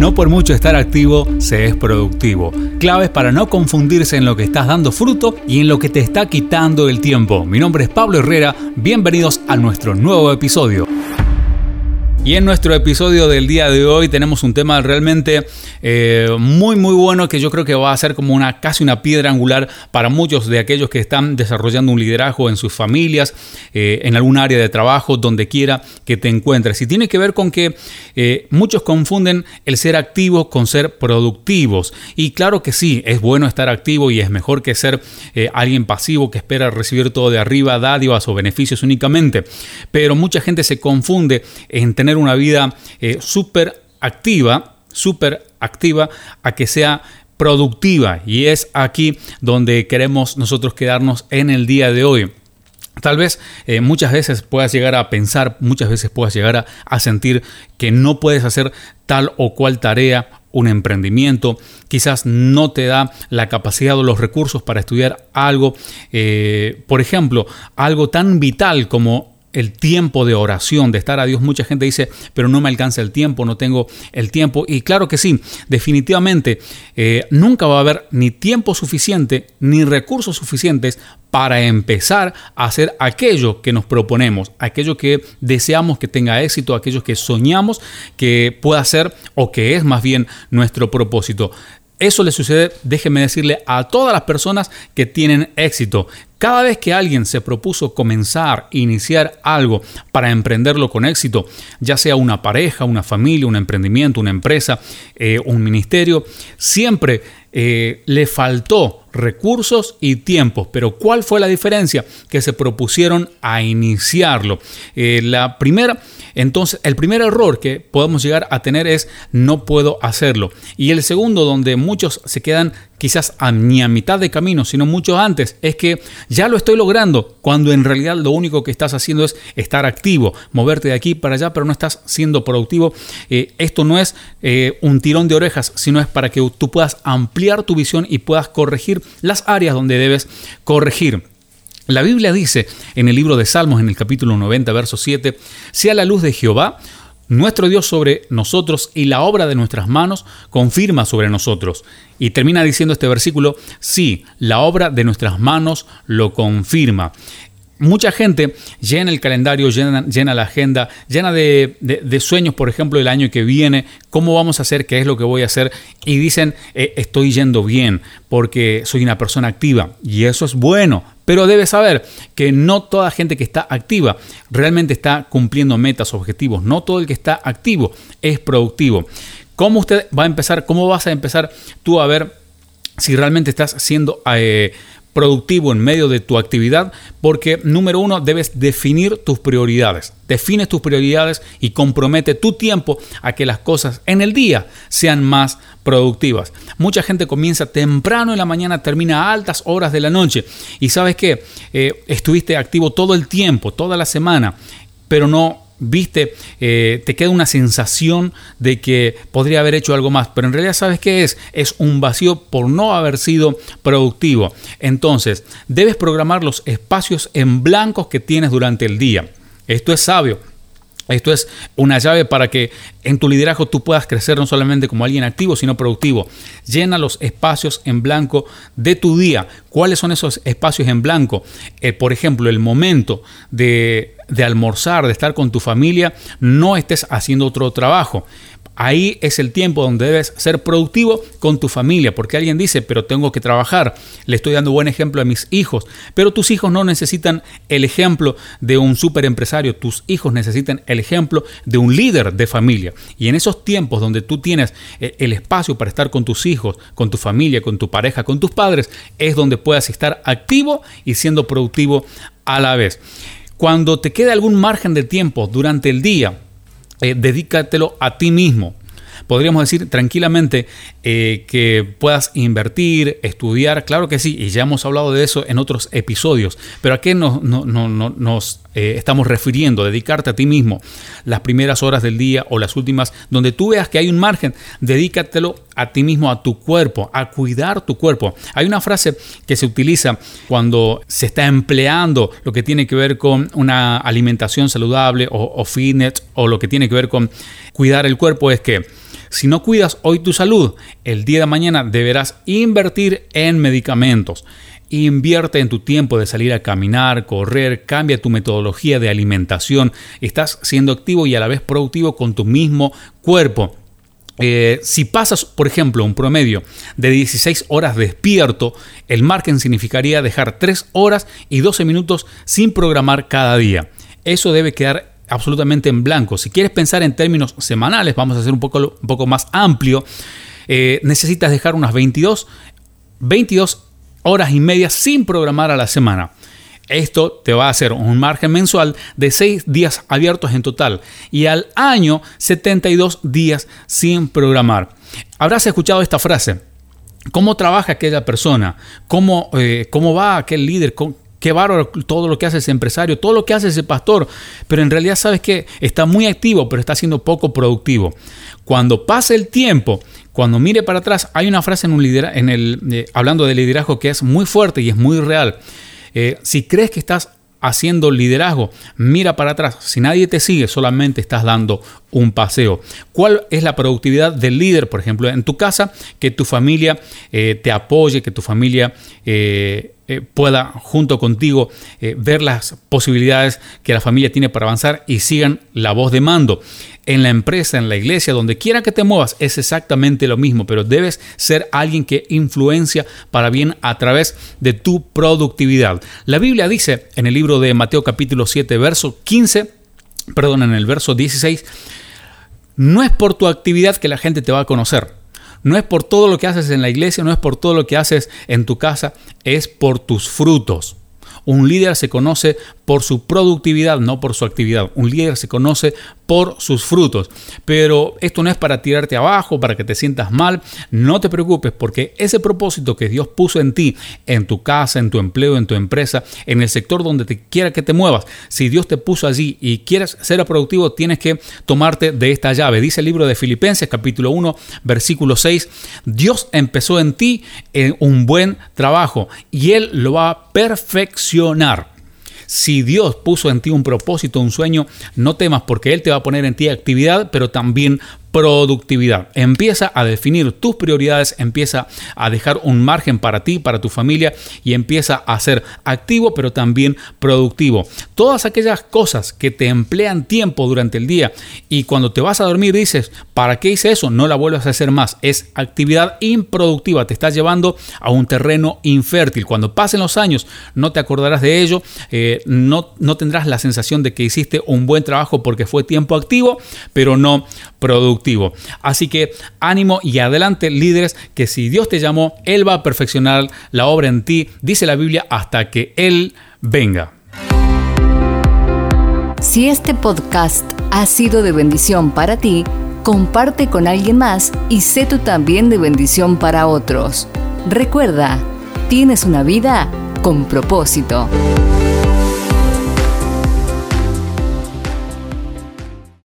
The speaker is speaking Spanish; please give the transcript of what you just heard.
No por mucho estar activo se es productivo. Claves para no confundirse en lo que estás dando fruto y en lo que te está quitando el tiempo. Mi nombre es Pablo Herrera, bienvenidos a nuestro nuevo episodio. Y en nuestro episodio del día de hoy tenemos un tema realmente eh, muy muy bueno que yo creo que va a ser como una casi una piedra angular para muchos de aquellos que están desarrollando un liderazgo en sus familias, eh, en algún área de trabajo, donde quiera que te encuentres. Y tiene que ver con que eh, muchos confunden el ser activos con ser productivos. Y claro que sí, es bueno estar activo y es mejor que ser alguien pasivo que espera recibir todo de arriba, dádivas o beneficios únicamente. Pero mucha gente se confunde en tener una vida eh, súper activa, súper activa, a que sea productiva. Y es aquí donde queremos nosotros quedarnos en el día de hoy. Tal vez eh, muchas veces puedas llegar a pensar, muchas veces puedas llegar a, sentir que no puedes hacer tal o cual tarea, un emprendimiento, quizás no te da la capacidad o los recursos para estudiar algo, eh, por ejemplo, algo tan vital como el tiempo de oración, de estar a Dios. Mucha gente dice, pero no me alcanza el tiempo, no tengo el tiempo. Y claro que sí, definitivamente eh, nunca va a haber ni tiempo suficiente ni recursos suficientes para empezar a hacer aquello que nos proponemos, aquello que deseamos que tenga éxito, aquello que soñamos que pueda ser o que es más bien nuestro propósito. Eso le sucede, déjeme decirle, a todas las personas que tienen éxito. Cada vez que alguien se propuso comenzar, iniciar algo para emprenderlo con éxito, ya sea una pareja, una familia, un emprendimiento, una empresa, eh, un ministerio, siempre eh, le faltó recursos y tiempos. Pero ¿cuál fue la diferencia? Que se propusieron a iniciarlo. Eh, la primera, entonces, el primer error que podemos llegar a tener es no puedo hacerlo. Y el segundo, donde muchos se quedan quizás a, ni a mitad de camino, sino mucho antes, es que ya lo estoy logrando, cuando en realidad lo único que estás haciendo es estar activo, moverte de aquí para allá, pero no estás siendo productivo. Eh, esto no es un tirón de orejas, sino es para que tú puedas ampliar tu visión y puedas corregir las áreas donde debes corregir. La Biblia dice en el libro de Salmos, en el capítulo 90, verso 7, sea la luz de Jehová, nuestro Dios sobre nosotros y la obra de nuestras manos confirma sobre nosotros. Y termina diciendo este versículo, sí, la obra de nuestras manos lo confirma. Mucha gente llena el calendario, llena, la agenda, llena de, sueños, por ejemplo, el año que viene, cómo vamos a hacer, qué es lo que voy a hacer, y dicen, eh, estoy yendo bien porque soy una persona activa, y eso es bueno, pero debes saber que no toda gente que está activa realmente está cumpliendo metas, objetivos, no todo el que está activo es productivo. ¿Cómo usted va a empezar, cómo vas a empezar tú a ver si realmente estás siendo... Eh, productivo en medio de tu actividad porque número uno debes definir tus prioridades. Define tus prioridades y compromete tu tiempo a que las cosas en el día sean más productivas. Mucha gente comienza temprano en la mañana, termina a altas horas de la noche y sabes que eh, estuviste activo todo el tiempo, toda la semana, pero no viste, eh, te queda una sensación de que podría haber hecho algo más, pero en realidad sabes qué es, es un vacío por no haber sido productivo. Entonces, debes programar los espacios en blancos que tienes durante el día. Esto es sabio. Esto es una llave para que en tu liderazgo tú puedas crecer no solamente como alguien activo, sino productivo. Llena los espacios en blanco de tu día. ¿Cuáles son esos espacios en blanco? Eh, por ejemplo, el momento de, de almorzar, de estar con tu familia, no estés haciendo otro trabajo. Ahí es el tiempo donde debes ser productivo con tu familia, porque alguien dice, pero tengo que trabajar, le estoy dando buen ejemplo a mis hijos, pero tus hijos no necesitan el ejemplo de un super empresario, tus hijos necesitan el ejemplo de un líder de familia. Y en esos tiempos donde tú tienes eh, el espacio para estar con tus hijos, con tu familia, con tu pareja, con tus padres, es donde puedas estar activo y siendo productivo a la vez. Cuando te quede algún margen de tiempo durante el día, eh, dedícatelo a ti mismo. Podríamos decir tranquilamente eh, que puedas invertir, estudiar, claro que sí, y ya hemos hablado de eso en otros episodios, pero ¿a qué nos, eh, estamos refiriendo, dedicarte a ti mismo las primeras horas del día o las últimas, donde tú veas que hay un margen, dedícatelo a ti mismo, a tu cuerpo, a cuidar tu cuerpo. Hay una frase que se utiliza cuando se está empleando lo que tiene que ver con una alimentación saludable o, fitness o lo que tiene que ver con cuidar el cuerpo, es que si no cuidas hoy tu salud, el día de mañana deberás invertir en medicamentos. Invierte en tu tiempo de salir a caminar, correr, cambia tu metodología de alimentación. Estás siendo activo y a la vez productivo con tu mismo cuerpo. Eh, si pasas, por ejemplo, un promedio de 16 horas despierto, el margen significaría dejar 3 horas y 12 minutos sin programar cada día. Eso debe quedar absolutamente en blanco. Si quieres pensar en términos semanales, vamos a hacer un poco, un poco más amplio, eh, necesitas dejar unas 22, 22 horas y media sin programar a la semana. Esto te va a hacer un margen mensual de 6 días abiertos en total y al año 72 días sin programar. Habrás escuchado esta frase. ¿Cómo trabaja aquella persona? ¿Cómo, eh, cómo va aquel líder? Qué bárbaro todo lo que hace ese empresario, todo lo que hace ese pastor. Pero en realidad sabes que está muy activo, pero está siendo poco productivo. Cuando pasa el tiempo cuando mire para atrás, hay una frase en un lidera en el, eh, hablando de liderazgo que es muy fuerte y es muy real. Eh, si crees que estás haciendo liderazgo, mira para atrás. Si nadie te sigue, solamente estás dando un paseo. ¿Cuál es la productividad del líder, por ejemplo, en tu casa? Que tu familia eh, te apoye, que tu familia pueda junto contigo ver las posibilidades que la familia tiene para avanzar y sigan la voz de mando en la empresa, en la iglesia, donde quiera que te muevas, es exactamente lo mismo, pero debes ser alguien que influencia para bien a través de tu productividad. La Biblia dice en el libro de Mateo capítulo 7, verso 15, perdón, en el verso 16, no es por tu actividad que la gente te va a conocer. No es por todo lo que haces en la iglesia, no es por todo lo que haces en tu casa, es por tus frutos. Un líder se conoce por su productividad, no por su actividad. Un líder se conoce por sus frutos. Pero esto no es para tirarte abajo, para que te sientas mal. No te preocupes porque ese propósito que Dios puso en ti, en tu casa, en tu empleo, en tu empresa, en el sector donde te quiera que te muevas, si Dios te puso allí y quieres ser productivo, tienes que tomarte de esta llave. Dice el libro de Filipenses capítulo 1, versículo 6, Dios empezó en ti un buen trabajo y Él lo va a perfeccionar. Si Dios puso en ti un propósito, un sueño, no temas porque Él te va a poner en ti actividad, pero también productividad. Empieza a definir tus prioridades, empieza a dejar un margen para ti, para tu familia y empieza a ser activo pero también productivo. Todas aquellas cosas que te emplean tiempo durante el día y cuando te vas a dormir dices, ¿para qué hice eso? No la vuelvas a hacer más. Es actividad improductiva, te estás llevando a un terreno infértil. Cuando pasen los años no te acordarás de ello, eh, no, no tendrás la sensación de que hiciste un buen trabajo porque fue tiempo activo, pero no Así que ánimo y adelante líderes, que si Dios te llamó, Él va a perfeccionar la obra en ti, dice la Biblia, hasta que Él venga. Si este podcast ha sido de bendición para ti, comparte con alguien más y sé tú también de bendición para otros. Recuerda, tienes una vida con propósito.